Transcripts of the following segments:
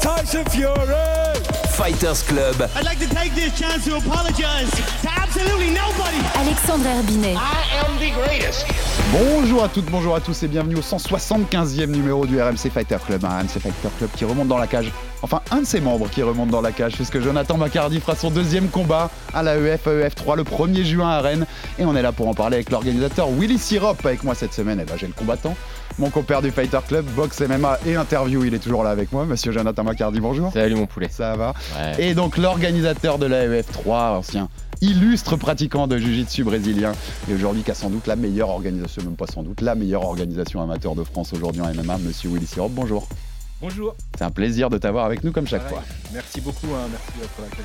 Tyson Fury. Fighters Club. I'd like to take this chance to apologize to absolutely nobody. Alexandre Herbinet. I am the greatest. Bonjour à toutes, bonjour à tous et bienvenue au 175e numéro du RMC Fighter Club. Un RMC Fighter Club qui remonte dans la cage. Enfin, un de ses membres qui remonte dans la cage, puisque Jonathan Macardy fera son deuxième combat à la E EF AEF 3 le 1er juin à Rennes. Et on est là pour en parler avec l'organisateur Willy Sirop avec moi cette semaine. Et ben, j'ai le combattant, mon compère du Fighter Club, boxe MMA et interview. Il est toujours là avec moi, monsieur Jonathan Macardy. Bonjour. Salut mon poulet. Ça va Ouais. Et donc l'organisateur de la EF 3, ancien illustre pratiquant de Jiu-Jitsu brésilien, et aujourd'hui qui a sans doute la meilleure organisation, même pas sans doute, la meilleure organisation amateur de France aujourd'hui en MMA, monsieur Willy Sirop. Bonjour. Bonjour. C'est un plaisir de t'avoir avec nous comme chaque fois. Merci beaucoup, hein, merci pour l'accueil.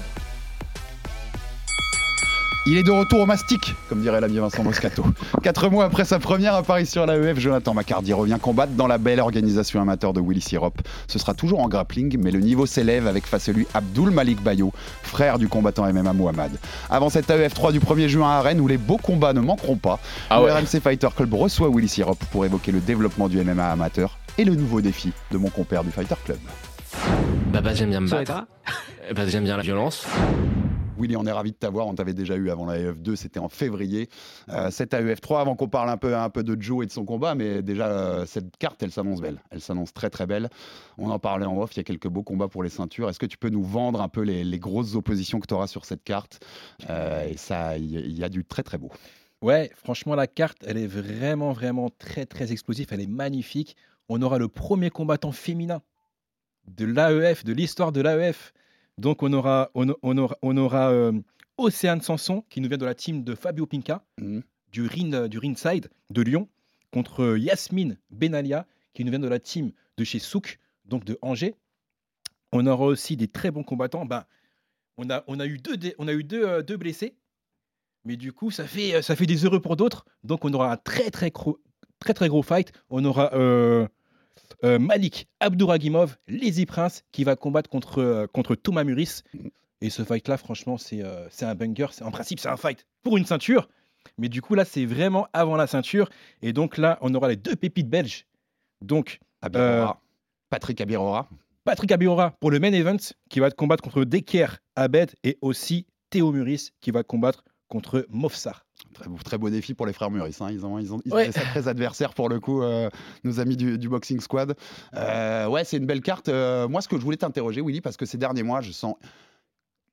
Il est de retour au mastic, comme dirait l'ami Vincent Moscato. Quatre mois après sa première apparition à la EF, Jonathan Macardy revient combattre dans la belle organisation amateur de Willy Sirop. Ce sera toujours en grappling, mais le niveau s'élève avec face à lui Abdul Malik Bayo, frère du combattant MMA Mohamed. Avant cette AEF 3 du 1er juin à Rennes, où les beaux combats ne manqueront pas, Ah le ouais. RMC Fighter Club reçoit Willy Sirop pour évoquer le développement du MMA amateur et le nouveau défi de mon compère du Fighter Club. Bah, bah j'aime bien me battre. Bah, j'aime bien la violence. Willy, on est ravi de t'avoir. On t'avait déjà eu avant la AEF2, c'était en février. Euh, cette AEF3, avant qu'on parle un peu, un peu de Joe et de son combat, mais déjà, euh, cette carte, elle s'annonce belle. Elle s'annonce très très belle. On en parlait en off, il y a quelques beaux combats pour les ceintures. Est-ce que tu peux nous vendre un peu les, grosses oppositions que tu auras sur cette carte? Euh, Et ça, il y, y a du très très beau. Ouais, franchement, la carte, elle est vraiment, vraiment très, très explosive. Elle est magnifique. On aura le premier combattant féminin de l'AEF, de l'histoire de l'AEF. Donc, on aura, on, on aura, on aura euh, Océane Sanson, qui nous vient de la team de Fabio Pinca, Mhm. du, ring, euh, du Ringside de Lyon, contre euh, Yasmine Benalia, qui nous vient de la team de chez Souk, donc de Angers. On aura aussi des très bons combattants. Ben, on, a, on a eu deux, on a eu deux, euh, deux blessés. Mais du coup, ça fait, ça fait des heureux pour d'autres. Donc, on aura un très, très, gros, très, très gros fight. On aura euh, euh, Malik Abdouragimov, Lazy Prince, qui va combattre contre, euh, contre Thomas Muris. Et ce fight-là, franchement, c'est euh, un banger. En principe, c'est un fight pour une ceinture. Mais du coup, là, c'est vraiment avant la ceinture. Et donc, là, on aura les deux pépites belges. Donc, Abirora. Patrick Abirora. Patrick Abirora pour le main event, qui va combattre contre Deker Abed. Et aussi Théo Muris, qui va combattre contre Mofsar. Très beau, très beau défi pour les frères Muris. hein. Ils ont, ils ont, ils ont Ouais. des sacrés adversaires pour le coup, euh, nos amis du, du Boxing Squad. Euh, ouais, c'est une belle carte. Euh, moi, ce que je voulais t'interroger, Willy, parce que ces derniers mois, je sens.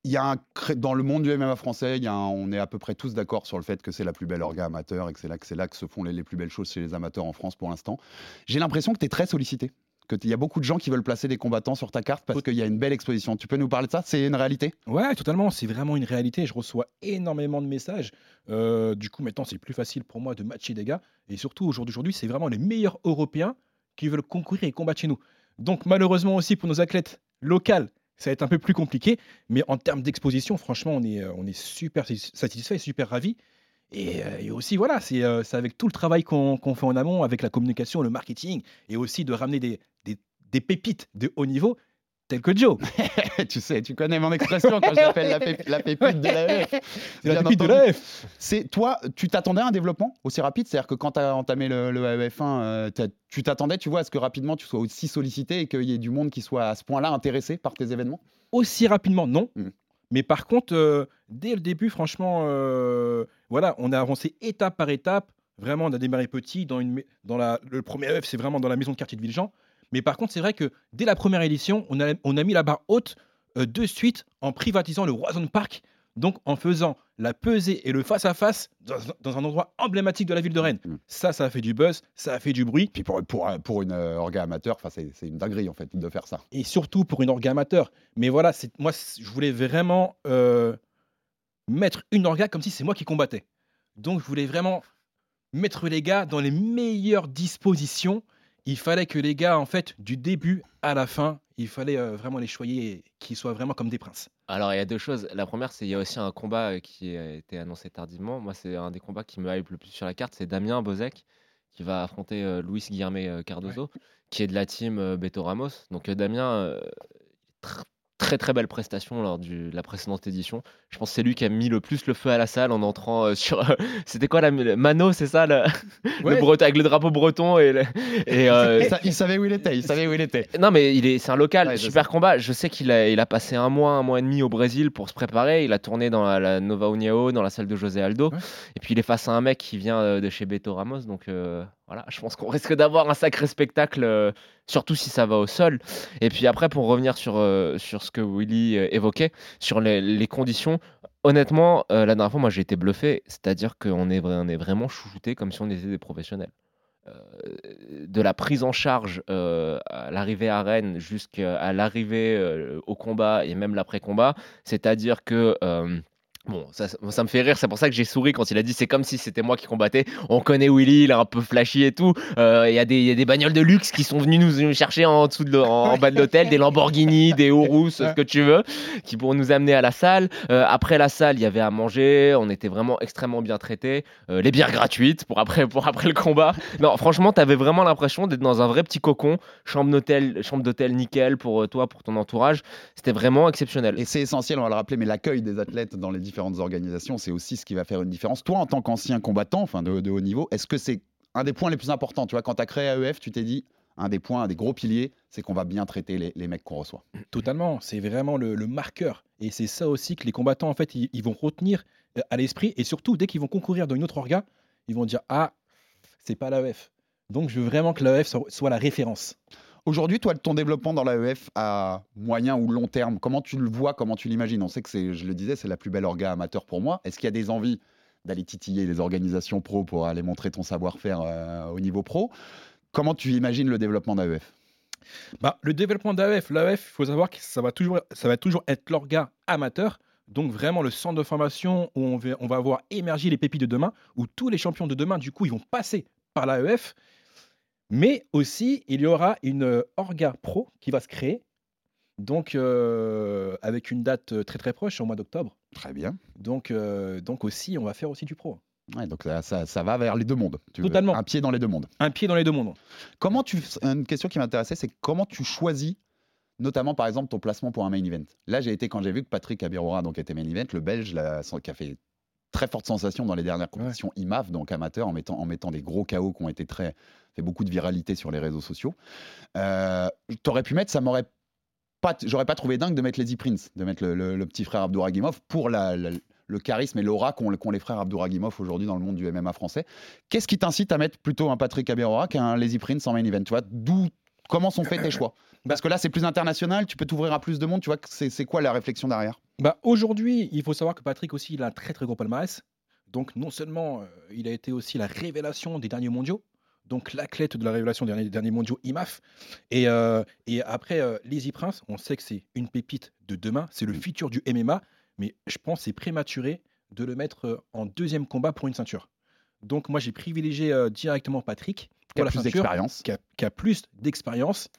Il y a un dans le monde du MMA français, il y a un- on est à peu près tous d'accord sur le fait que c'est la plus belle orga amateur et que c'est là que c'est là que se font les, les plus belles choses chez les amateurs en France pour l'instant. J'ai l'impression que tu es très sollicité, que il y a beaucoup de gens qui veulent placer des combattants sur ta carte parce qu'il y a une belle exposition. Tu peux nous parler de ça? C'est une réalité? Ouais, totalement. C'est vraiment une réalité. Je reçois énormément de messages. Euh, du coup, maintenant, c'est plus facile pour moi de matcher des gars. Et surtout, au jour d'aujourd'hui, c'est vraiment les meilleurs Européens qui veulent concourir et combattre chez nous. Donc, malheureusement aussi pour nos athlètes locales, ça va être un peu plus compliqué. Mais en termes d'exposition, franchement, on est, euh, on est super satisfait, super ravis. Et, euh, et aussi, voilà, c'est euh, c'est avec tout le travail qu'on fait en amont, avec la communication, le marketing, et aussi de ramener des, des- des pépites de haut niveau, tels que Joe. Tu sais, tu connais mon expression quand je l'appelle la, pép- la pépite de la. C'est la pépite de l'AF. C'est toi, tu t'attendais à un développement aussi rapide? C'est-à-dire que quand tu as entamé le, le AEF1, euh, tu t'attendais, tu vois, à ce que rapidement tu sois aussi sollicité et qu'il y ait du monde qui soit à ce point-là intéressé par tes événements? Aussi rapidement, non. Mm. Mais par contre, euh, dès le début, franchement, euh, voilà, on a avancé étape par étape. Vraiment, on a démarré petit. Dans, le premier œuf, c'est vraiment dans la maison de quartier de Villejean. Mais par contre, c'est vrai que dès la première édition, on a, on a mis la barre haute euh, de suite en privatisant le Roison Park. Donc, en faisant la pesée et le face-à-face dans, dans un endroit emblématique de la ville de Rennes. Mm. Ça, ça a fait du buzz, ça a fait du bruit. Puis pour, pour, pour une euh, orga amateur, c'est une dinguerie en fait de faire ça. et surtout pour une orga amateur. Mais voilà, moi, je voulais vraiment euh, mettre une orga comme si c'est moi qui combattais. Donc, je voulais vraiment mettre les gars dans les meilleures dispositions il fallait que les gars, en fait, du début à la fin, il fallait euh, vraiment les choyer et qu'ils soient vraiment comme des princes. Alors, il y a deux choses. La première, c'est qu'il y a aussi un combat euh, qui a été annoncé tardivement. Moi, c'est un des combats qui me hype le plus sur la carte. C'est Damien Bozek qui va affronter euh, Luis Guillerme euh, Cardozo, qui est de la team Beto Ramos. Donc, Damien, très très belle prestation lors du- de la précédente édition. Je pense que c'est lui qui a mis le plus le feu à la salle en entrant euh, sur. C'était quoi la Mano, c'est ça le, le Ouais. breton, avec le drapeau breton et, le- et euh, Ça- il savait où il était, il savait où il était. non, mais il est, c'est un local, Ouais, super combat. Je sais qu'il a, il a passé un mois, un mois et demi au Brésil pour se préparer. Il a tourné dans la, la Nova União, dans la salle de José Aldo. Ouais. Et puis il est face à un mec qui vient euh, de chez Beto Ramos. Donc euh, voilà, je pense qu'on risque d'avoir un sacré spectacle, euh, surtout si ça va au sol. Et puis après, pour revenir sur, euh, sur ce que Willy euh, évoquait, sur les, conditions. Honnêtement, la dernière fois, moi j'ai été bluffé. C'est-à-dire qu'on est, est vraiment chouchouté comme si on était des professionnels de la prise en charge à l'arrivée à Rennes jusqu'à l'arrivée au combat et même l'après-combat. C'est-à-dire que. Bon, ça, ça me fait rire, c'est pour ça que j'ai souri quand il a dit c'est comme si c'était moi qui combattais. On connaît Willy, il est un peu flashy et tout. Euh, Il y, a y a des bagnoles de luxe qui sont venus nous, chercher en, dessous en, bas de l'hôtel, des Lamborghini, des Urus, ce que tu veux, qui pourront nous amener à la salle. Euh, après la salle, il y avait à manger, on était vraiment extrêmement bien traités. Euh, les bières gratuites pour après, pour après le combat. Non, franchement, tu avais vraiment l'impression d'être dans un vrai petit cocon. Chambre d'hôtel, chambre d'hôtel nickel pour toi, pour ton entourage. C'était vraiment exceptionnel. Et c'est essentiel, on va le rappeler, mais l'accueil des athlètes dans les différentes organisations, c'est aussi ce qui va faire une différence. Toi, en tant qu'ancien combattant, enfin de, haut niveau, est-ce que c'est un des points les plus importants Tu vois, quand tu as créé AEF, tu t'es dit, un des points, un des gros piliers, c'est qu'on va bien traiter les, mecs qu'on reçoit. Totalement, c'est vraiment le, marqueur. Et c'est ça aussi que les combattants, en fait, ils, ils vont retenir euh, à l'esprit. Et surtout, dès qu'ils vont concourir dans une autre orga, ils vont dire Ah, c'est pas l'AEF. Donc, je veux vraiment que l'AEF soit la référence. Aujourd'hui, toi, ton développement dans l'AEF à moyen ou long terme, comment tu le vois, comment tu l'imagines? On sait que c'est, je le disais, c'est la plus belle orga amateur pour moi. Est-ce qu'il y a des envies d'aller titiller les organisations pro pour aller montrer ton savoir-faire euh, au niveau pro? Comment tu imagines le développement d'AEF? Bah, le développement d'AEF, l'AEF, il faut savoir que ça va toujours, ça va toujours être l'orga amateur. Donc vraiment le centre de formation où on va, on va voir émerger les pépites de demain, où tous les champions de demain, du coup, ils vont passer par l'AEF. Mais aussi, il y aura une euh, orga pro qui va se créer. Donc, euh, avec une date euh, très très proche, au mois d'octobre. Très bien. Donc, euh, donc aussi, on va faire aussi du pro. Ouais, donc ça, ça- ça va vers les deux mondes. tu veux. Totalement. Un pied dans les deux mondes. Un pied dans les deux mondes. Comment tu, une question qui m'intéressait, c'est comment tu choisis, notamment par exemple ton placement pour un main event? Là, j'ai été quand j'ai vu que Patrick Abirora donc était main event, le Belge, là, qui a fait très forte sensation dans les dernières compétitions IMAF, donc amateur, en mettant, en mettant des gros KO qui ont été très fait beaucoup de viralité sur les réseaux sociaux. Euh, T'aurais pu mettre, ça m'aurait pas, j'aurais pas trouvé dingue de mettre les Prince, de mettre le, le- le petit frère Abdouragimov pour la, la- le charisme et l'aura qu'ont les frères Abdouragimov aujourd'hui dans le monde du MMA français. Qu'est-ce qui t'incite à mettre plutôt un Patrick Abirora qu'un Lazy Prince en main event Tu vois, d'où, comment sont faits tes choix? Parce que là, c'est plus international, tu peux t'ouvrir à plus de monde. Tu vois, c'est quoi la réflexion derrière? Bah, Aujourd'hui, il faut savoir que Patrick aussi, il a un très très gros palmarès. Donc non seulement euh, il a été aussi la révélation des derniers mondiaux, donc l'athlète de la révélation des derniers, derniers mondiaux IMAF. Et, euh, et après, euh, Lazy Prince, on sait que c'est une pépite de demain, c'est le futur du MMA, mais je pense que c'est prématuré de le mettre euh, en deuxième combat pour une ceinture. Donc moi j'ai privilégié directement Patrick Qui a la plus ceinture, d'expérience. qui a, qui a plus d'expérience.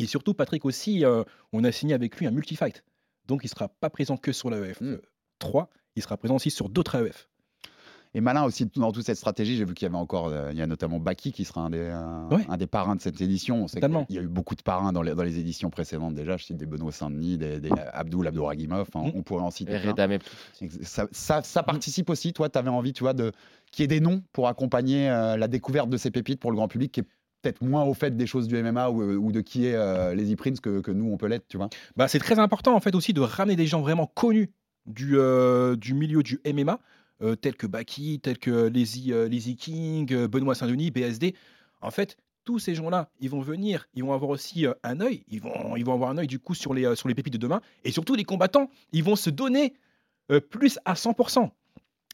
Et surtout Patrick aussi, on a signé avec lui un multi-fight. Donc il ne sera pas présent que sur l'AEF Mm. 3, il sera présent aussi sur d'autres AEF. Et malin aussi dans toute cette stratégie, j'ai vu qu'il y avait encore, euh, il y a notamment Baki qui sera un des, un, Ouais. un des parrains de cette édition. On sait Totalement. qu'il y a eu beaucoup de parrains dans les, dans les éditions précédentes déjà. Je cite des Benoît Saint-Denis, des, des Abdoul Abdouragimov, enfin, Mm. on pourrait en citer Ça, ça, ça participe aussi, toi, tu avais envie, tu vois, de qu'il y ait des noms pour accompagner euh, la découverte de ces pépites pour le grand public qui est peut-être moins au fait des choses du MMA ou, ou de qui est euh, les e-prints que, nous, on peut l'être, tu vois. Bah, c'est très important en fait aussi de ramener des gens vraiment connus du, euh, du milieu du MMA, euh, tels que Baki, tels que Lazy, euh, Lazy King, euh, Benoît Saint-Denis, BSD. En fait, tous ces gens-là, ils vont venir, ils vont avoir aussi euh, un œil, ils vont, ils vont avoir un œil du coup sur les, euh, sur les pépites de demain, et surtout les combattants, ils vont se donner euh, plus à 100%.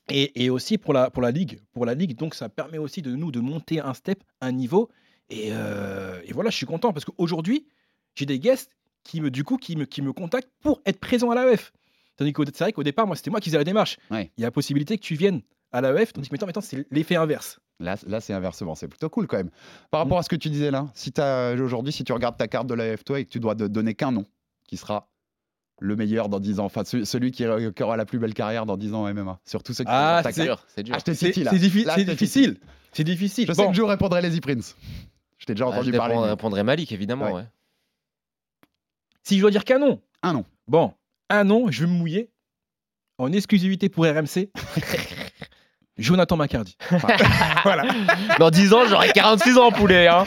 Et, et aussi pour la, pour la ligue, pour la ligue, donc ça permet aussi de nous de monter un step, un niveau. Et, euh, et voilà, je suis content parce qu'aujourd'hui, j'ai des guests qui me, du coup, qui me, qui me contactent pour être présent à l'AEF. Tandis que c'est vrai qu'au départ, moi, c'était moi qui faisais la démarche. Ouais. Il y a la possibilité que tu viennes à l'AEF, tandis que maintenant, maintenant c'est l'effet inverse. Là, là c'est inversement. C'est plutôt cool quand même. Par rapport à ce que tu disais là, si aujourd'hui, si tu regardes ta carte de la toi et que tu dois de- donner qu'un nom qui sera le meilleur dans 10 ans, enfin ce- celui qui, qui aura la plus belle carrière dans 10 ans en MMA, surtout ceux qui Ah, ta c'est dur, c'est dur. Ah, je C'est là. c'est je difficile. C'est difficile. Je sais Bon. que Joe répondrait les Prince. Je t'ai déjà Ah, je entendu parler. lui. répondrais Malik, évidemment. Ouais. ouais. Si je dois dire qu'un nom. Un nom. Bon, un nom, je vais me mouiller. En exclusivité pour RMC. Jonathan Macardy. voilà. Dans 10 ans, j'aurai 46 ans, poulet. Hein.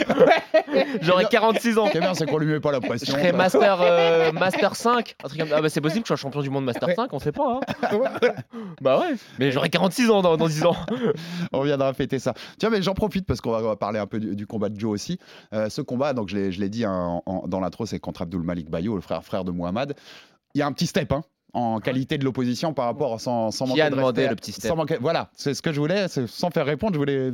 J'aurai 46 ans. Ce qui est bien, c'est qu'on lui met pas la Je pression. serai master, euh, master 5. un truc comme- Ah bah c'est possible que je sois champion du monde Master 5, on sait pas. hein. bah ouais. Mais j'aurai 46 ans dans, dans 10 ans. On viendra fêter ça. Tiens, mais j'en profite parce qu'on va, parler un peu du, du combat de Joe aussi. Euh, ce combat, donc je l'ai, je l'ai dit hein, en- dans l'intro, c'est contre Abdul Malik Bayo, le frère frère de Mohamed. Il y a un petit step hein, en qualité de l'opposition par rapport à sans, sans Qui manquer a de demandé le petit step sans manquer- Voilà, c'est ce que je voulais, sans faire répondre, je voulais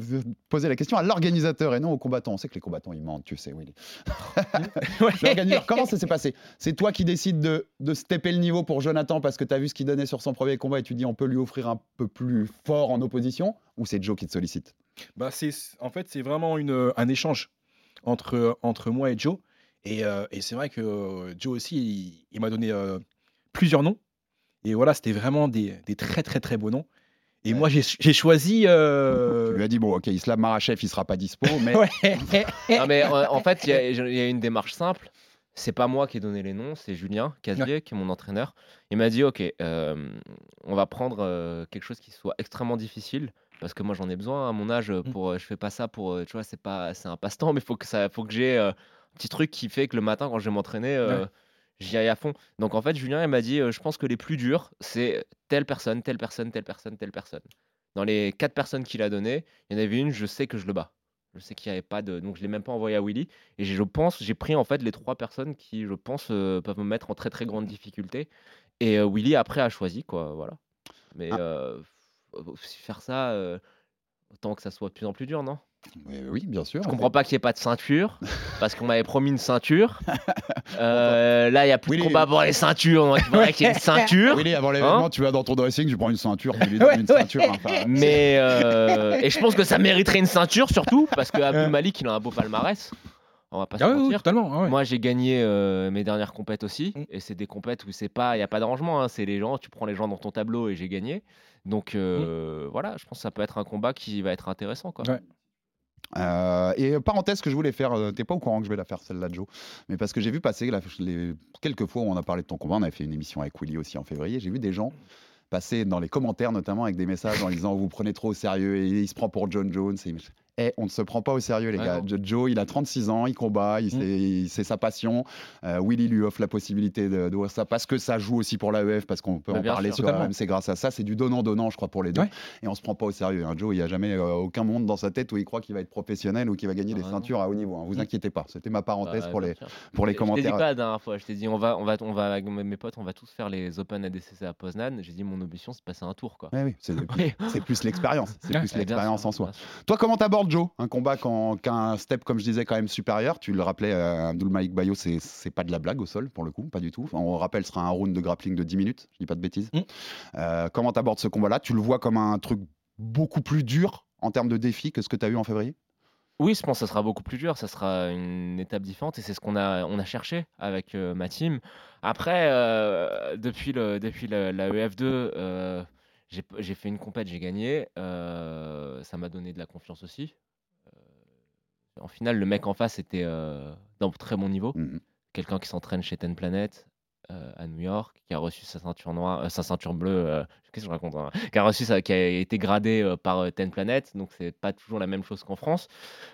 poser la question à l'organisateur et non aux combattants. On sait que les combattants ils mentent, tu sais, Willy. L'organisateur, comment ça s'est passé? C'est toi qui décides de, de stepper le niveau pour Jonathan parce que tu as vu ce qu'il donnait sur son premier combat et tu dis on peut lui offrir un peu plus fort en opposition Ou c'est Joe qui te sollicite? Bah, c'est, en fait, c'est vraiment une, un échange entre, entre moi et Joe. Et, euh, et c'est vrai que euh, Joe aussi, il, il m'a donné euh, plusieurs noms. Et voilà, c'était vraiment des, des très, très, très beaux noms. Et Ouais. moi, j'ai, choisi. euh, Tu lui as dit bon, ok, Islam Marachev, il sera pas dispo, mais ouais. Non, mais euh, en fait, il y, a- il y a une démarche simple. C'est pas moi qui ai donné les noms, c'est Julien Casier, qui est mon entraîneur. Il m'a dit Ok, euh, on va prendre euh, quelque chose qui soit extrêmement difficile. Parce que moi j'en ai besoin à mon âge Mm. pour euh, je fais pas ça pour tu vois c'est pas c'est un passe-temps mais faut que ça faut que j'ai euh, un petit truc qui fait que le matin quand je vais m'entraîner euh, Ouais. J'y aille à fond. Donc en fait Julien il m'a dit euh, je pense que les plus durs c'est telle personne telle personne telle personne telle personne. Dans les quatre personnes qu'il a donné il y en avait une je sais que je le bats. Je sais qu'il n'y avait pas de donc je l'ai même pas envoyé à Willy. Et j'ai- je pense j'ai pris en fait les trois personnes qui je pense euh, peuvent me mettre en très très grande difficulté. Et euh, Willy après a choisi quoi voilà. Mais Ah. euh, faire ça euh, autant que ça soit de plus en plus dur non? Oui, bien sûr. je comprends pas qu'il n'y ait pas de ceinture parce qu'on m'avait promis une ceinture Euh, là il y a plus Willy- de combat pour les ceintures donc il faudrait qu'il y ait une ceinture Willy, avant Hein l'événement, tu vas dans ton dressing, tu prends une ceinture, tu une ceinture. enfin, mais euh, et je pense que ça mériterait une ceinture surtout parce que Abdul Malik il a un beau palmarès on va pas se Ah oui, oui, mentir ah. Moi, j'ai gagné euh, mes dernières compètes aussi, Mm. et c'est des compètes où c'est pas, il y a pas d'arrangement, hein, c'est les gens, tu prends les gens dans ton tableau et j'ai gagné. Donc Mm. voilà, je pense que ça peut être un combat qui va être intéressant, quoi. Ouais. Euh, et parenthèse que je voulais faire, euh, t'es pas au courant que je vais la faire celle-là, Joe, mais parce que j'ai vu passer quelques fois où on a parlé de ton combat, on avait fait une émission avec Willy aussi en février, j'ai vu des gens passer dans les commentaires notamment avec des messages en disant vous prenez trop au sérieux et il se prend pour John Jones. Eh, on ne se prend pas au sérieux les Ouais, gars. non. Joe, il a 36 ans, il combat, il Mm. c'est sa passion. Euh, Willy lui offre la possibilité de, de voir ça parce que ça joue aussi pour l'AEF, parce qu'on peut Bah, en parler sûr. sur Totalement. RMC grâce à ça. C'est du donnant-donnant, je crois, pour les deux. Ouais. Et on se prend pas au sérieux. hein. Joe, il n'y a jamais euh, aucun monde dans sa tête où il croit qu'il va être professionnel ou qu'il va gagner Ah, des ceintures à haut niveau. hein. Vous Mm. inquiétez pas. C'était ma parenthèse Bah, pour, les, sûr. pour les Je t'ai dit commentaires. pas la dernière fois, je t'ai dit on va, on va, on va avec mes potes, on va tous faire les Open ADCC à Poznan. J'ai dit mon ambition c'est de passer un tour, quoi. Ouais, oui, c'est c'est plus l'expérience. C'est plus bien l'expérience en soi. Toi, comment t'abordes Joe Un combat qu'un step, comme je disais, quand même supérieur. Tu le rappelais, euh, Abdul Malik Bayo, c'est, pas de la blague au sol, pour le coup, pas du tout. Enfin, on rappelle, ce sera un round de grappling de 10 minutes, je dis pas de bêtises. Mm. Euh, comment t'abordes ce combat-là? Tu le vois comme un truc beaucoup plus dur en termes de défi que ce que tu as eu en février? Oui, je pense que ça sera beaucoup plus dur, ça sera une étape différente et c'est ce qu'on a, on a cherché avec euh, ma team. Après, euh, depuis, le, depuis la, la EF2, euh, j'ai j'ai fait une compète, j'ai gagné. euh, ça m'a donné de la confiance aussi. Euh, en finale, le mec en face était euh, d'un très bon niveau. Mhm. Quelqu'un qui s'entraîne chez Ten Planet euh, à New York, qui a reçu sa ceinture noire, euh, sa ceinture bleue. euh, Qu'est-ce que je raconte hein Qui a reçu qui a été gradé euh, par euh, Ten Planet. Donc c'est pas toujours la même chose qu'en France.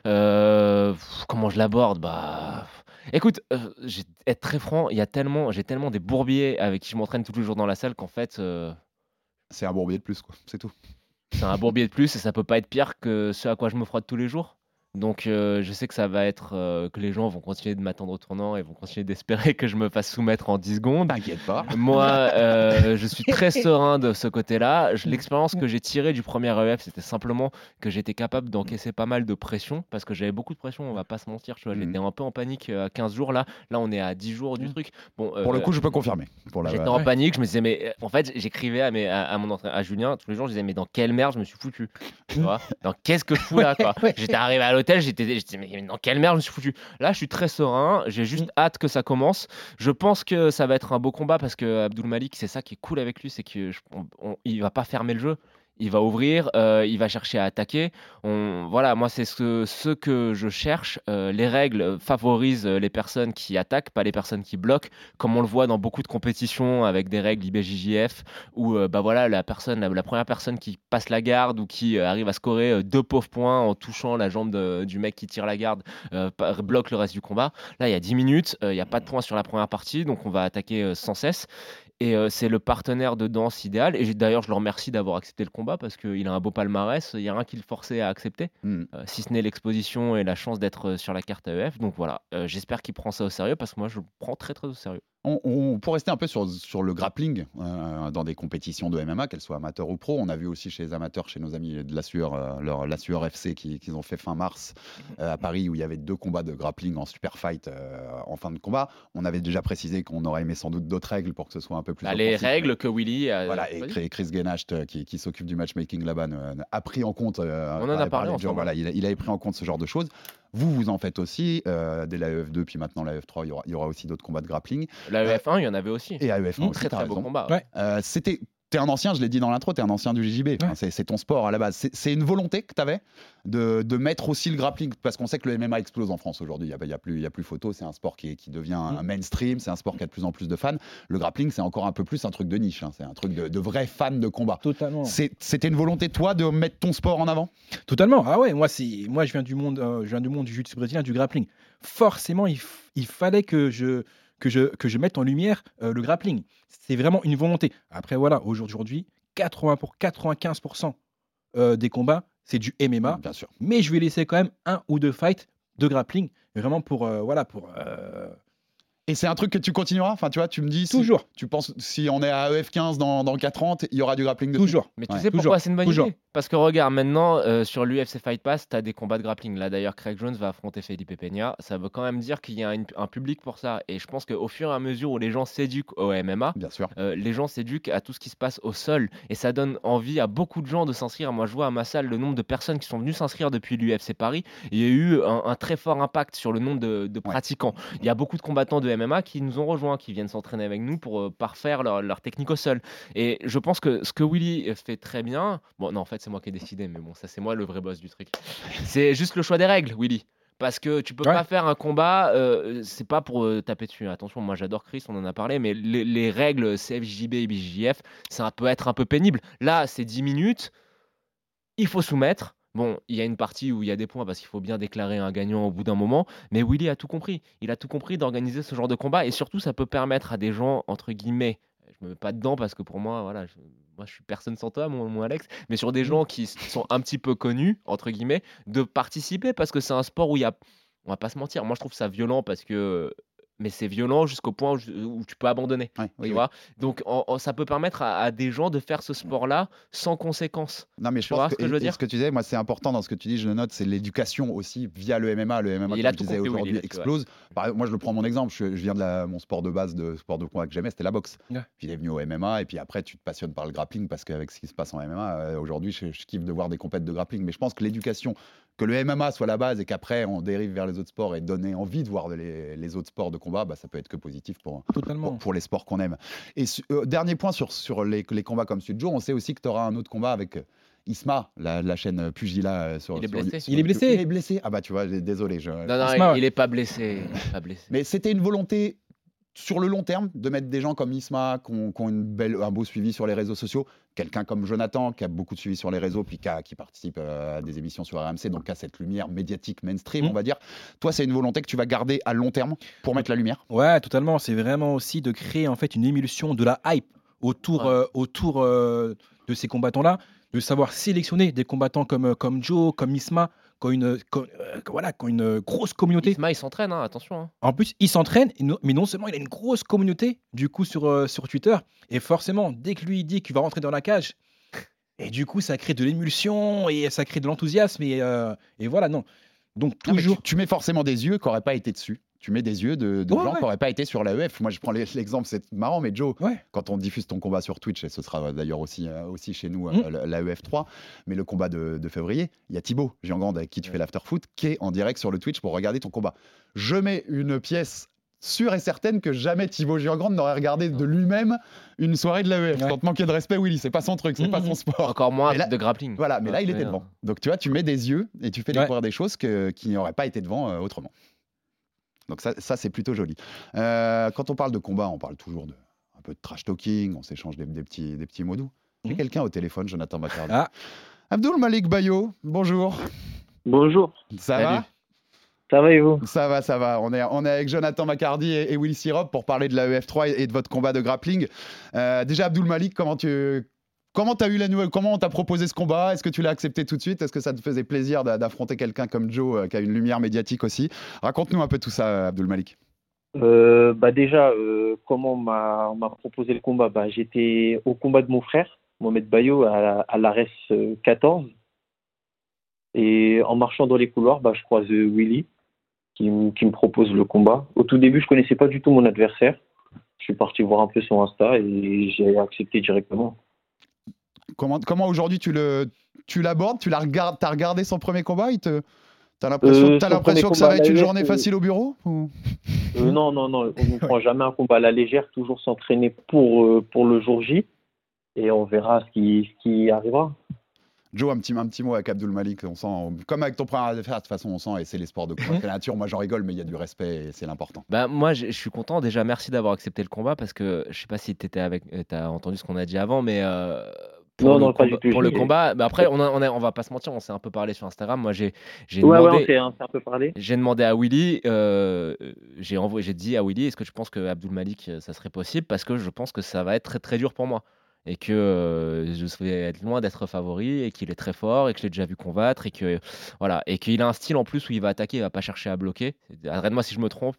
Euh, pff, comment je l'aborde Bah, pff, écoute, euh, j'ai être très franc, il y a tellement, j'ai tellement des bourbiers avec qui je m'entraîne tous les jours dans la salle qu'en fait, euh, C'est un bourbier de plus, quoi. C'est tout. c'est un bourbier de plus et ça peut pas être pire que ce à quoi je me frotte tous les jours. Donc euh, je sais que ça va être euh, que les gens vont continuer de m'attendre au tournant et vont continuer d'espérer que je me fasse soumettre en 10 secondes. T'inquiète pas. Moi, euh, je suis très serein de ce côté-là. Je- L'expérience que j'ai tirée du premier EF, c'était simplement que j'étais capable d'encaisser pas mal de pression parce que j'avais beaucoup de pression, on va pas se mentir. Tu vois, Mhm. j'étais un peu en panique à 15 jours là. Là, on est à 10 jours du truc. Bon, Pour le coup, je peux confirmer. Pour la... J'étais en panique, je me disais, mais en fait, j'écrivais à, mes- à, à mon entraîneur, à Julien tous les jours, je disais, mais dans quelle merde je me suis foutu tu vois? Dans qu'est-ce que je fous là quoi? J'étais arrivé à l'hôtel, j'étais, j'étais, mais dans quelle merde je me suis foutu Là, je suis très serein, j'ai juste hâte que ça commence. Je pense que ça va être un beau combat parce que Abdul Malik, c'est ça qui est cool avec lui, c'est qu'il il va pas fermer le jeu. Il va ouvrir, euh, il va chercher à attaquer. Voilà, moi, c'est ce, ce que je cherche. Euh, les règles favorisent les personnes qui attaquent, pas les personnes qui bloquent, comme on le voit dans beaucoup de compétitions avec des règles IBJJF, où euh, bah voilà, la, personne, la, première personne qui passe la garde ou qui arrive à scorer deux pauvres points en touchant la jambe du mec qui tire la garde bloque le reste du combat. Là, il y a 10 minutes, il n'y a pas de points sur la première partie, donc on va attaquer sans cesse. Et euh, c'est le partenaire de danse idéal. Et d'ailleurs, je le remercie d'avoir accepté le combat parce qu'il a un beau palmarès. Il n'y a rien qui le forçait à accepter, Hmm. euh, si ce n'est l'exposition et la chance d'être euh, sur la carte AEF. Donc voilà, euh, j'espère qu'il prend ça au sérieux parce que moi, je le prends très très au sérieux. On, on- pour rester un peu sur, sur le grappling euh, dans des compétitions de MMA, qu'elles soient amateurs ou pro, on a vu aussi chez les amateurs, chez nos amis de la Sueur, euh, leur, la Sueur FC qui- qu'ils ont fait fin mars euh, à Paris où il y avait deux combats de grappling en super fight en fin de combat. On avait déjà précisé qu'on aurait aimé sans doute d'autres règles pour que ce soit un peu plus. Bah, les règles que Willy a. Voilà, et. Chris- Genacht, qui, qui s'occupe du matchmaking là-bas, a pris en compte. On en a par- par parlé ensemble. gens, Voilà, il, a- il avait pris en compte ce genre de choses. Vous, vous en faites aussi. euh, dès la EF2, puis maintenant la EF3, il y aura, il y aura aussi d'autres combats de grappling. La EF1, il y en avait aussi. Et à EF1 aussi, très très beau combat. Ouais. Euh, c'était. T'es un ancien, je l'ai dit dans l'intro, t'es un ancien du JJB. Enfin, c'est, ton sport à la base. C'est, une volonté que t'avais de, de mettre aussi le grappling, parce qu'on sait que le MMA explose en France aujourd'hui. Il n'y a, y a plus, il y a plus photo, c'est un sport qui, qui devient un mainstream, c'est un sport qui a de plus en plus de fans. Le grappling, c'est encore un peu plus un truc de niche, hein. c'est un truc de, de vrais fans de combat. Totalement. C'était une volonté, toi, de mettre ton sport en avant? Totalement. Ah ouais, moi, moi je viens du monde, euh, je viens du monde du jiu-jitsu brésilien, du grappling. Forcément, il fallait que je, que je, que je mette en lumière euh, le grappling. C'est vraiment une volonté. Après, voilà, aujourd'hui, 80 pour 95% euh, des combats, c'est du MMA. Bien sûr. Mais je vais laisser quand même un ou deux fights de grappling, vraiment pour, euh, voilà, pour Et c'est un truc que tu continueras? Enfin, tu vois, tu me dis. si- toujours, tu penses, si on est à EF15 dans, dans 4 ans, il y aura du grappling dessus toujours. Mais tu Ouais. sais Toujours, pourquoi c'est une bonne toujours. idée? Parce que regarde, maintenant, euh, sur l'UFC Fight Pass, tu as des combats de grappling. Là, d'ailleurs, Craig Jones va affronter Felipe Peña. Ça veut quand même dire qu'il y a une- un public pour ça. Et je pense qu'au fur et à mesure où les gens s'éduquent au MMA, Bien sûr. euh, les gens s'éduquent à tout ce qui se passe au sol. Et ça donne envie à beaucoup de gens de s'inscrire. Moi, je vois à ma salle le nombre de personnes qui sont venues s'inscrire depuis l'UFC Paris. Il y a eu un, un très fort impact sur le nombre de, de pratiquants. Il y a beaucoup de combattants de MMA qui nous ont rejoints, qui viennent s'entraîner avec nous pour euh, parfaire leur, leur technique au sol. Et je pense que ce que Willy fait très bien, bon, non, en fait, c'est moi qui ai décidé, mais bon, ça, c'est moi le vrai boss du truc. C'est juste le choix des règles, Willy. Parce que tu peux Ouais. pas faire un combat, euh, c'est pas pour euh, taper dessus. Attention, moi j'adore Chris, on en a parlé, mais les, les règles CFJB et BJJF, ça peut être un peu pénible. Là, c'est 10 minutes, il faut soumettre. Bon, il y a une partie où il y a des points parce qu'il faut bien déclarer un gagnant au bout d'un moment, mais Willy a tout compris. Il a tout compris d'organiser ce genre de combat et surtout, ça peut permettre à des gens, entre guillemets, je me mets pas dedans parce que pour moi, voilà, je, moi je suis personne sans toi, mon, mon Alex, mais sur des gens qui sont un petit peu connus, entre guillemets, de participer parce que c'est un sport où il y a. On va pas se mentir, moi je trouve ça violent parce que. Mais c'est violent jusqu'au point où, tu peux abandonner. Ouais, tu oui, oui. vois? Donc en- en- ça peut permettre à, à des gens de faire ce sport-là sans conséquence. Non, mais je Tu vois pense ce que je veux dire? ce que tu disais, moi, c'est important dans ce que tu dis, je le note, c'est l'éducation aussi via le MMA. Le MMA, Il comme je disais aujourd'hui, ouais. explose. Par exemple, moi, je le prends mon exemple. Je, je viens de la, mon sport de base, de sport de combat que j'aimais, c'était la boxe. Ouais. Puis il est venu au MMA, et puis après, tu te passionnes par le grappling parce qu'avec ce qui se passe en MMA, euh, aujourd'hui, je, je kiffe de voir des compètes de grappling. Mais je pense que l'éducation, que le MMA soit la base et qu'après, on dérive vers les autres sports et donner envie de voir les, les autres sports de combat, bah, ça peut être que positif pour, Totalement. pour, pour les sports qu'on aime. Et su- euh, dernier point sur, sur les, les combats comme celui de Joe, on sait aussi que tu auras un autre combat avec euh, Isma, la, la chaîne euh, Pugila. sur, Il est sur- blessé. sur Il est blessé. Il est blessé. Ah bah tu vois, désolé. je- Non, non, Isma, il, ouais. il est pas blessé. il est pas blessé. Mais c'était une volonté sur le long terme de mettre des gens comme Isma, qui ont, qui ont une belle, un beau suivi sur les réseaux sociaux, quelqu'un comme Jonathan, qui a beaucoup de suivi sur les réseaux, puis qui, a- qui participe euh, à des émissions sur RMC, donc a cette lumière médiatique mainstream, Mm. on va dire. Toi, c'est une volonté que tu vas garder à long terme pour mettre la lumière? Ouais, totalement. C'est vraiment aussi de créer en fait une émulsion de la hype autour, Ouais. euh, autour euh, de ces combattants-là, de savoir sélectionner des combattants comme, euh, comme Joe, comme Isma, qui ont une, euh, voilà, qui ont une grosse communauté. Isma, il s'entraîne, hein, attention. hein. En plus, il s'entraîne, mais non seulement il a une grosse communauté, du coup, sur, euh, sur Twitter, et forcément, dès que lui il dit qu'il va rentrer dans la cage, et du coup, ça crée de l'émulsion, et ça crée de l'enthousiasme, et, euh, et voilà, non. Donc, toujours. tu, tu mets forcément des yeux qui n'auraient pas été dessus. Tu mets des yeux de, de Ouais, gens ouais. qui n'auraient pas été sur l'AEF. Moi, je prends l'exemple, c'est marrant, mais Joe, Ouais. quand on diffuse ton combat sur Twitch, et ce sera d'ailleurs aussi, euh, aussi chez nous, Mm. euh, l'AEF 3, mais le combat de, de février, il y a Thibaut Giangande avec qui tu fais l'afterfoot, qui est en direct sur le Twitch pour regarder ton combat. Je mets une pièce sûre et certaine que jamais Thibaut Giangande n'aurait regardé de lui-même une soirée de l'AEF. Ouais. Sans te manquer de respect, Willy, c'est pas son truc, c'est Mm, pas mm. son sport. Encore moins là- de grappling. Voilà, mais là, il était devant. euh, Donc, tu vois, tu mets des yeux et tu fais Ouais. découvrir des choses que, qui n'auraient pas été devant euh, autrement. Donc, ça, ça c'est plutôt joli. Euh, quand on parle de combat, on parle toujours de un peu de trash talking, on s'échange des, des petits, des petits mots doux. J'ai Mhm. quelqu'un au téléphone, Jonathan Macardy. Ah. Abdul Malik Bayo, bonjour. Bonjour, Ça Salut. va ça va et vous? Ça va, ça va. On est, on est avec Jonathan Macardy et, et Willy Sirop pour parler de la EF3 et, et de votre combat de grappling. Euh, déjà, Abdul Malik, comment tu. Comment t'as eu la nouvelle Comment on t'a proposé ce combat? Est-ce que tu l'as accepté tout de suite? Est-ce que ça te faisait plaisir d'a- d'affronter quelqu'un comme Joe euh, qui a une lumière médiatique aussi? Raconte-nous un peu tout ça, Abdul Malik. Euh, bah déjà, euh, comment on m'a proposé le combat? Bah, J'étais au combat de mon frère, Mohamed Bayo, à, à l'ARES euh, 14. Et en marchant dans les couloirs, bah, je croise Willy qui, qui me propose le combat. Au tout début, je connaissais pas du tout mon adversaire. Je suis parti voir un peu son Insta et j'ai accepté directement. Comment, comment aujourd'hui tu le tu l'abordes Tu l'as regard- t'as regardé son premier combat Il te T'as l'impression, Euh, t'as son l'impression que ça va combat être une la journée UFC, facile au bureau ou- Euh, non, non, non, on ne prend jamais un combat à la légère, toujours s'entraîner pour, euh, pour le jour J. Et on verra ce qui, ce qui arrivera. Joe, un petit, un petit mot avec Abdul Malik. On sent, comme avec ton premier adversaire, de toute façon, on sent, et c'est les sports de combat. C'est la nature. Moi, j'en rigole, mais il y a du respect et c'est l'important. Bah, moi, je je suis content. Déjà, merci d'avoir accepté le combat parce que je sais pas si tu avec, as entendu ce qu'on a dit avant, mais euh, pour Non, le non, pas combat, du tout, pour le combat, bah, après, on, a- on, a- on va pas se mentir, on s'est un peu parlé sur Instagram. Moi, j'ai j'ai Ouais, ouais, demandé. on s'est on s'est un peu parlé. J'ai demandé à Willy, euh, j'ai envoyé, j'ai dit à Willy, est-ce que tu penses que Abdul Malik, euh, ça serait possible? Parce que je pense que ça va être très très dur pour moi et que euh, je vais être loin d'être favori et qu'il est très fort et que je l'ai déjà vu combattre et que voilà et qu'il a un style en plus où il va attaquer, il va pas chercher à bloquer. Arrête-moi si je me trompe.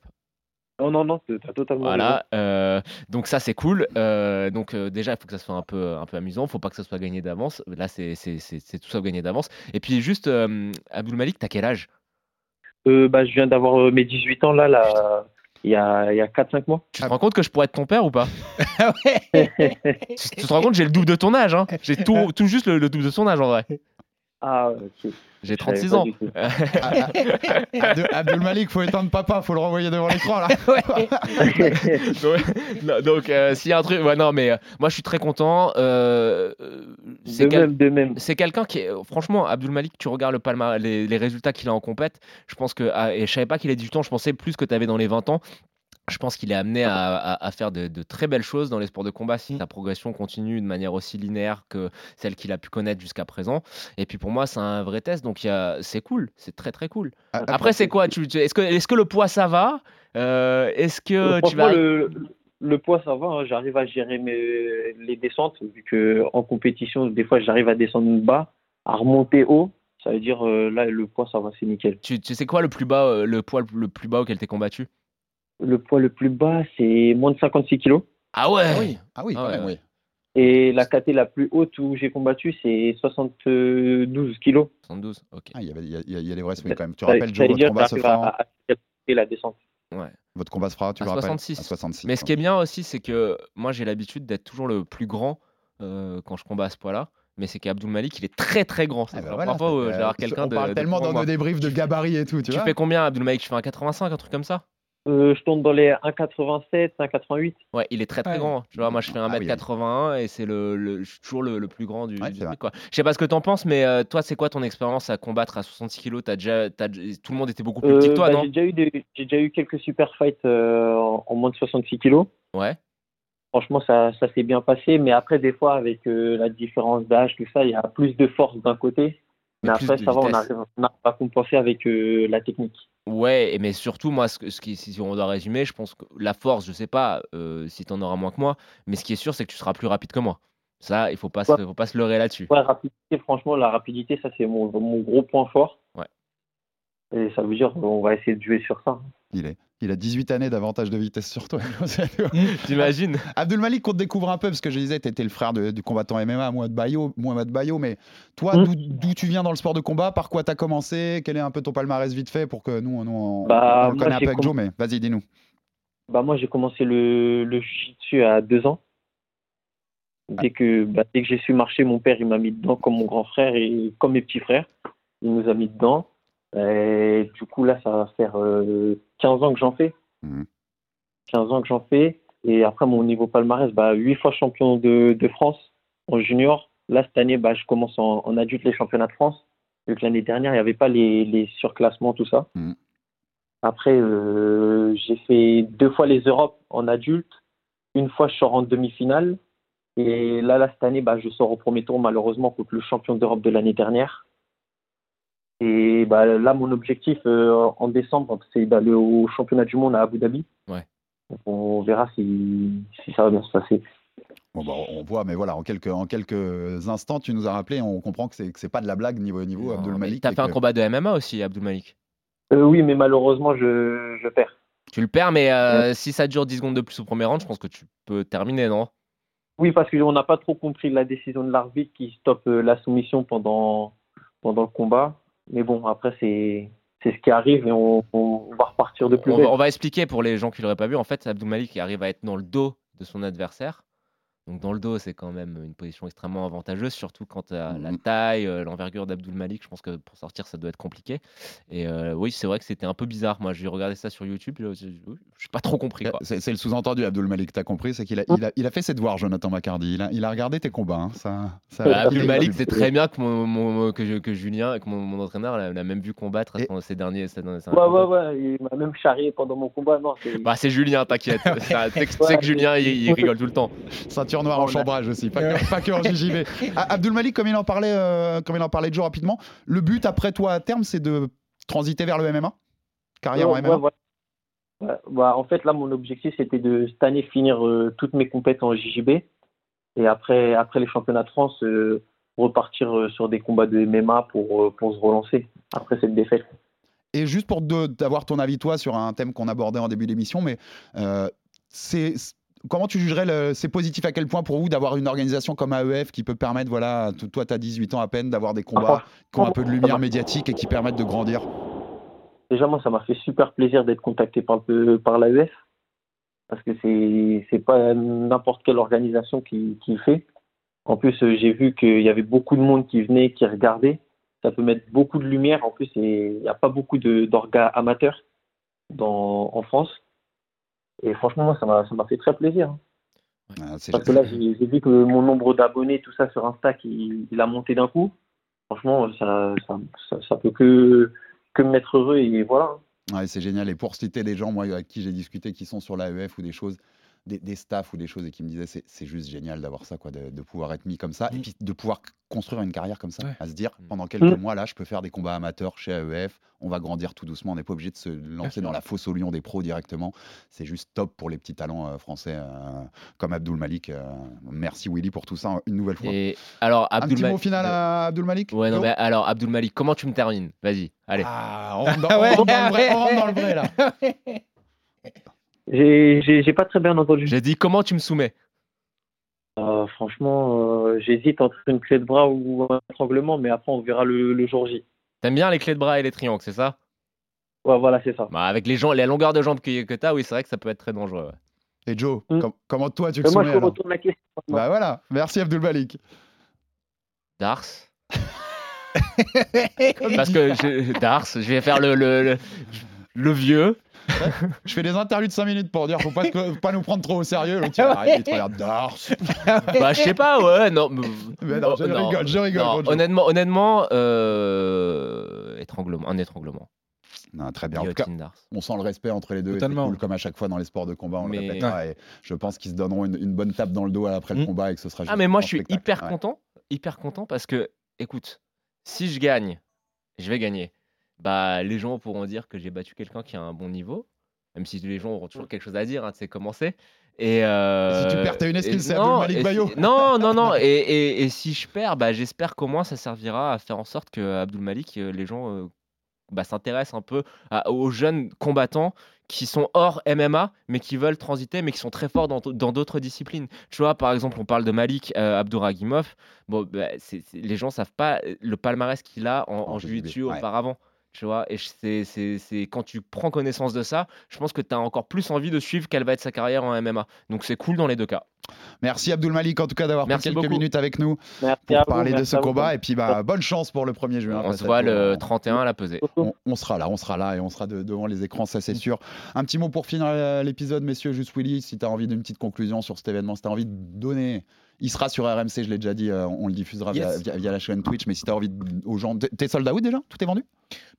Non, non, non, t'as totalement. Voilà, euh, donc ça c'est cool. Euh, donc euh, déjà, il faut que ça soit un peu, un peu amusant. faut pas que ça soit gagné d'avance. Là, c'est c'est- c'est- c'est tout sauf gagné d'avance. Et puis juste, euh, Abdul Malik, t'as quel âge? Euh, bah, je viens d'avoir euh, mes 18 ans là, là il y a, il y a 4-5 mois. Tu te rends compte que je pourrais être ton père ou pas? Tu tu te rends compte, j'ai le double de ton âge. Hein j'ai tout, tout juste le, le double de son âge en vrai. Ah, ok. J'ai Je savais 36 pas ans. tout. Ah, ah, Abdul, Malik, faut éteindre papa, faut le renvoyer devant l'écran là. Donc, euh, s'il y a un truc. Ouais, non, mais euh, moi, je suis très content. euh, c'est de quel- même, de même. c'est quelqu'un qui est. Franchement, Abdul Malik, tu regardes le palma, les, les résultats qu'il a en compète. Je pense que. ah, et je savais pas qu'il ait 18 ans, je pensais plus que tu avais dans les 20 ans. Je pense qu'il est amené à, à- à faire de, de très belles choses dans les sports de combat si sa progression continue de manière aussi linéaire que celle qu'il a pu connaître jusqu'à présent. Et puis pour moi, c'est un vrai test, donc c'est cool, c'est très très cool. Ah, Après, c'est quoi? Est-ce que, est que le poids ça va? Euh, Est-ce que Euh, tu vas. le, le poids, ça va. hein. J'arrive à gérer mes, les descentes, vu que en compétition, des fois, j'arrive à descendre bas, à remonter haut. Ça veut dire, euh, là, le poids, ça va, c'est nickel. Tu, tu sais quoi le plus bas, euh, le poids le plus bas auquel t'es combattu? Le poids le plus bas, c'est moins de 56 kilos. Ah ouais Ah oui, ah oui, Ah ouais, oui. Et la KT la plus haute où j'ai combattu, c'est 72 kilos. 72, ok. Ah, il y avait- il y, a- y des vrais swings quand même. Tu Ça- rappelles, ça Joe, veut votre dire combat se fera calculer la descente. Ouais. Votre combat se fera, tu À le rappelles? 66. À 66. Mais ce qui est bien aussi, c'est que moi j'ai l'habitude d'être toujours le plus grand euh, quand je combats à ce poids-là. Mais c'est qu'Abdul Malik, il est très très grand. C'est Ah, bah la voilà, je euh, quelqu'un on de. parle de tellement dans nos débriefs de gabarit et tout, tu, Tu vois. fais combien, Abdul Malik? Tu fais un 85, un truc comme ça? Euh, je tombe dans les 1,87, 1,88. Ouais, il est très très Ouais. grand. Tu vois, moi je fais Ah oui, oui. 1m81 et c'est le, le- je suis toujours le, le plus grand du, Ouais, du truc. Quoi. Je sais pas ce que t'en penses, mais euh, toi, c'est quoi ton expérience à combattre à 66 kilos? T'as déjà, t'as- Tout le monde était beaucoup plus petit Euh, que toi, bah, non? j'ai déjà eu des- j'ai déjà eu quelques super fights euh, en, en moins de 66 kilos. Ouais. Franchement, ça, ça s'est bien passé. Mais après, des fois, avec euh, la différence d'âge, tout ça, il y a plus de force d'un côté. Mais Mais après, ça va, on arrive, on arrive à compenser avec euh, la technique. Ouais, et mais surtout, moi, ce, que- ce qui, si on doit résumer, je pense que la force, je sais pas euh, si tu en auras moins que moi, mais ce qui est sûr, c'est que tu seras plus rapide que moi. Ça, il faut pas, se, Ouais. faut pas se leurrer là-dessus. Ouais, rapidité, franchement, la rapidité, ça, c'est mon, mon gros point fort. Ouais. Et ça veut dire qu'on va essayer de jouer sur ça. Il est. Il a 18 années d'avantage de vitesse sur toi. T'imagines Abdul Malik, qu'on te découvre un peu, parce que je disais, tu étais le frère de- du combattant MMA, Mohamed Bayo, Mohamed Bayo mais toi, Mm. d'où- tu viens dans le sport de combat? Par quoi tu as commencé? Quel est un peu ton palmarès vite fait pour que nous, nous on, Bah, on connaît un peu avec Joe, mais vas-y, dis-nous. Bah moi j'ai commencé le, le jiu-jitsu à deux ans. Dès que, bah, dès que j'ai su marcher, mon père il m'a mis dedans comme mon grand frère et comme mes petits frères. Il nous a mis dedans. Et du coup là ça va faire euh, 15 ans que j'en fais. Mhm. 15 ans que j'en fais. Et après mon niveau palmarès, bah, 8 fois champion de, de France en junior. Là cette année bah, je commence en, en adulte les championnats de France. Vu que l'année dernière il n'y avait pas les, les surclassements, tout ça. Mhm. Après, euh, j'ai fait deux fois les Europes en adulte. Une fois, je sors en demi-finale. Et là, là cette année, bah, je sors au premier tour, malheureusement, contre le champion d'Europe de l'année dernière. Et bah, là, mon objectif euh, en décembre, c'est d'aller au championnat du monde à Abu Dhabi. Ouais. Donc, on verra si, si ça va bien se passer. Bon, bah, on voit, mais voilà, en quelques, en quelques instants, tu nous as rappelé, on comprend que c'est pas de la blague niveau niveau Non, Abdul Malik. T'as fait un combat de MMA aussi, Abdul Malik. Euh, oui, mais malheureusement, je, je perds. Tu le perds, mais euh, si ça dure 10 secondes de plus au premier round, je pense que tu peux terminer, non? Oui, parce qu'on n'a pas trop compris la décision de l'arbitre qui stoppe la soumission pendant, pendant le combat. Mais bon, après, c'est c'est ce qui arrive et on, on va repartir de plus on, belle. on va expliquer pour les gens qui l'auraient pas vu. En fait, Abdul Malik arrive à être dans le dos de son adversaire. Donc dans le dos, c'est quand même une position extrêmement avantageuse, surtout quand tu as la Mhm. taille, euh, l'envergure d'Abdul Malik. Je pense que pour sortir, ça doit être compliqué. Et euh, oui, c'est vrai que c'était un peu bizarre. Moi, j'ai regardé ça sur YouTube. Je n'ai pas trop compris. Quoi. C'est c'est le sous-entendu, Abdul Malik, t'as compris, c'est qu'il a, il a, il a fait ses devoirs, Jonathan McCardy. Il a, il a regardé tes combats. hein, Ça, ça- Bah, Abdul Malik, c'est très bien que, mon, mon- que, je- que Julien, que mon, mon entraîneur l'a l'a même vu combattre Et- pendant ces derniers. ces derniers- ces Ouais, ouais, ouais. Il m'a même charrié pendant mon combat. Non, c'est- Bah, c'est Julien, t'inquiète. Tu tu Ouais. que Julien, il, il rigole tout le temps. Ceinture noire en chambrage aussi, pas que, pas que en JJB. Ah, Abdul Malik, comme il en parlait, euh, comme il en parlait Joe rapidement, le but après toi à terme, c'est de transiter vers le MMA Carrière en MMA ouais, ouais. Ouais, bah, en fait, là, mon objectif, c'était de cette année finir euh, toutes mes compétences en JJB. Et après, après les championnats de France, euh, repartir euh, sur des combats de MMA pour, euh, pour se relancer après cette défaite. Et juste pour de- d'avoir ton avis, toi, sur un thème qu'on abordait en début d'émission, mais euh, c'est. Comment tu jugerais le- c'est positif à quel point pour vous d'avoir une organisation comme AEF qui peut permettre, voilà, toi tu as 18 ans à peine, d'avoir des combats qui ont un peu de lumière médiatique et qui permettent de grandir? Déjà, moi, ça m'a fait super plaisir d'être contacté par, le, par l'AEF. Parce que c'est c'est pas n'importe quelle organisation qui, qui le fait. En plus, euh, j'ai vu qu'il y avait beaucoup de monde qui venait, qui regardait. Ça peut mettre beaucoup de lumière. En plus, il n'y a pas beaucoup de- d'orgas amateurs dans, en France. Et franchement, moi, ça m'a ça m'a fait très plaisir. Ah, c'est- Parce que là, j'ai j'ai vu que mon nombre d'abonnés, tout ça sur Insta, qui, il a monté d'un coup. Franchement, ça, ça, ça, ça peut que, que me mettre heureux. Et voilà. Ouais, c'est génial. Et pour citer des gens, moi, avec qui j'ai discuté, qui sont sur l'AEF ou des choses, des, des staffs ou des choses, et qui me disaient, c'est, c'est juste génial d'avoir ça, quoi, de, de pouvoir être mis comme ça, et Mm. puis de pouvoir construire une carrière comme ça, Ouais. à se dire, Mm. pendant quelques Mm. mois, là, je peux faire des combats amateurs chez AEF, on va grandir tout doucement, on n'est pas obligé de se lancer dans la fosse au lion des pros directement. C'est juste top pour les petits talents euh, français euh, comme Abdul Malik. euh, merci Willy pour tout ça, une nouvelle fois. Et alors, un Abdul petit mot Malik. final à Abdul Malik? Ouais, non, Joe mais alors, Abdul Malik, comment tu me termines? Vas-y, allez. Ah, on rentre dans, on rentre dans le vrai, on rentre dans le vrai, là. J'ai pas très bien entendu. J'ai dit comment tu me soumets? Euh, franchement, euh, j'hésite entre une clé de bras ou un étranglement, mais après, on verra le, le jour J. T'aimes bien les clés de bras et les triangles, c'est ça? Ouais, voilà, c'est ça. bah, Avec les, gens, les longueurs de jambes que, que t'as, oui, c'est vrai que ça peut être très dangereux. ouais. Et Joe, Mm. com- comment toi tu te Mais moi, soumets je alors? retourne la question. Bah voilà, merci Abdul Malik. Dars? Parce que je- Dars, je vais faire le, le, le, le vieux. Je fais des interludes de 5 minutes pour dire faut pas, faut pas nous prendre trop au sérieux. L'autre, il arrête, il te regarde Dars. Bah, je sais pas, ouais, non. mais- non, je non, rigole, je rigole. non, honnêtement, honnêtement euh, étranglement, un étranglement. Non, très bien. En tout cas, on sent le respect entre les deux. C'est Totalement. cool, comme à chaque fois dans les sports de combat, on Mais- le. Et je pense qu'ils se donneront une, une bonne tape dans le dos après le Mm. combat et que ce sera Ah juste mais moi je suis spectacle. hyper Ouais. content, hyper content parce que écoute, si je gagne, je vais gagner. Bah les gens pourront dire que j'ai battu quelqu'un qui a un bon niveau, même si les gens auront toujours quelque chose à dire, hein, tu sais comment c'est. Et euh, si tu perds, t'as une excuse, c'est si- Bayo. Non, non, non. Et, et- et si je perds, bah j'espère qu'au moins ça servira à faire en sorte que Abdul Malik, euh, les gens euh, bah, s'intéresse un peu à- aux jeunes combattants qui sont hors MMA, mais qui veulent transiter, mais qui sont très forts dans dans d'autres disciplines. Tu vois, par exemple, on parle de Malik euh, Abdouragimov. Bon, bah, c'est- c'est- les gens savent pas euh, le palmarès qu'il a en, en En jiu-jitsu ouais. auparavant. Tu vois, et c'est c'est- c'est- quand tu prends connaissance de ça, je pense que tu as encore plus envie de suivre quelle va être sa carrière en MMA. Donc c'est cool dans les deux cas. Merci Abdul Malik en tout cas d'avoir pris quelques beaucoup. minutes avec nous Merci pour vous, parler de ce combat. Et puis bah, bonne chance pour le 1er juin. On se voit le 31 à la pesée. On, on sera là, on sera là et on sera de- devant les écrans, ça c'est sûr. Un petit mot pour finir euh, l'épisode, messieurs, juste Willy, si tu as envie d'une petite conclusion sur cet événement, si tu as envie de donner. Il sera sur RMC, je l'ai déjà dit, euh, on le diffusera via, Yes. via- via la chaîne Twitch, mais si tu as envie de- aux gens. T'es- sold out déjà? Tout est vendu?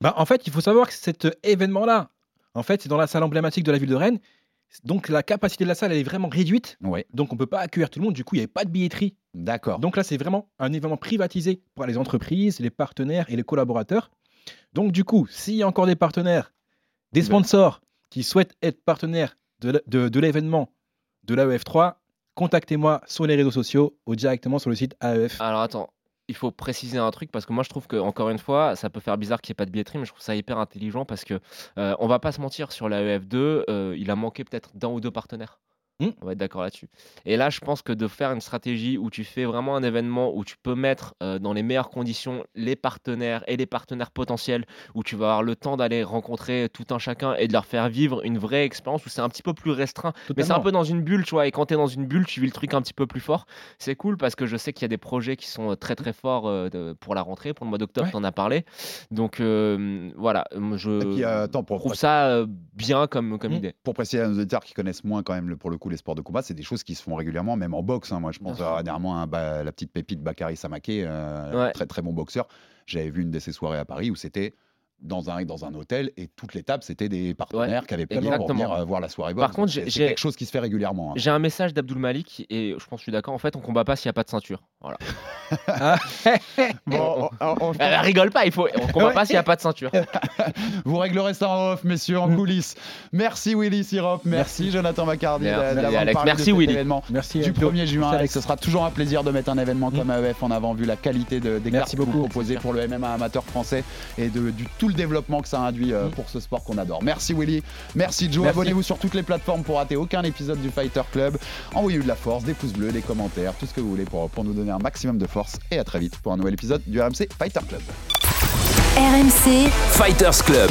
Bah, en fait, il faut savoir que cet événement-là, en fait, c'est dans la salle emblématique de la ville de Rennes. Donc la capacité de la salle elle est vraiment réduite. Donc on peut pas accueillir tout le monde. Du coup, il n'y avait pas de billetterie. D'accord. Donc là, c'est vraiment un événement privatisé par les entreprises, les partenaires et les collaborateurs. Donc du coup, s'il y a encore des partenaires, des Ben. sponsors qui souhaitent être partenaires de, l- de- de l'événement de l'AEF3, contactez-moi sur les réseaux sociaux ou directement sur le site AEF. Alors attends, il faut préciser un truc parce que moi je trouve que encore une fois, ça peut faire bizarre qu'il n'y ait pas de billetterie, mais je trouve ça hyper intelligent parce que euh, on va pas se mentir sur la EF2, euh, il a manqué peut-être d'un ou deux partenaires. Hmm. On va être d'accord là-dessus. Et là, je pense que de faire une stratégie où tu fais vraiment un événement où tu peux mettre euh, dans les meilleures conditions les partenaires et les partenaires potentiels, où tu vas avoir le temps d'aller rencontrer tout un chacun et de leur faire vivre une vraie expérience où c'est un petit peu plus restreint. Mais c'est un peu dans une bulle, tu vois. Et quand tu es dans une bulle, tu vis le truc un petit peu plus fort. C'est cool parce que je sais qu'il y a des projets qui sont euh, très très forts euh, de- pour la rentrée, pour le mois d'octobre, Ouais. tu en as parlé. Donc euh, voilà, je Et puis, attends, pour, trouve ça bien comme, comme Mm. idée. pour préciser à nos auditeurs qui connaissent moins quand même le- pour le coup les sports de combat, c'est des choses qui se font régulièrement, même en boxe. hein. Moi, je pense euh, dernièrement à bah, la petite pépite Bakary Samaké, euh, Ouais. très très bon boxeur. J'avais vu une de ses soirées à Paris où c'était dans un, dans un hôtel et toutes les tables c'était des partenaires qui avaient payé pour venir euh, voir la soirée. Par contre, c'est- quelque chose qui se fait régulièrement. hein. J'ai un message d'Abdul Malik et je pense que je suis d'accord. En fait, on combat pas s'il n'y a pas de ceinture. Voilà. Bon, on- on- on- Euh, rigole pas, il faut. On combat pas s'il n'y a pas de ceinture. vous réglerez ça en off, messieurs, en coulisses. Merci Willy Sirop, merci, Jonathan Macardy Merci, d'a- d'avoir Alex. parlé Merci, de cet Willy. événement. Merci. du Flo. 1er juin. Merci, Alex, ce sera toujours un plaisir de mettre un événement Mm. comme AEF en avant, vu la qualité de- des cartes Merci vous beaucoup. proposez pour le MMA amateur français et de, du tout le développement que ça induit euh, Mm. pour ce sport qu'on adore. Merci Willy, merci Joe. Abonnez-vous sur toutes les plateformes pour rater aucun épisode du Fighter Club. Envoyez-nous de la force, des pouces bleus, des commentaires, tout ce que vous voulez pour, pour nous donner un maximum de force. Et à très vite pour un nouvel épisode du RMC Fighter Club. RMC, Fighters Club.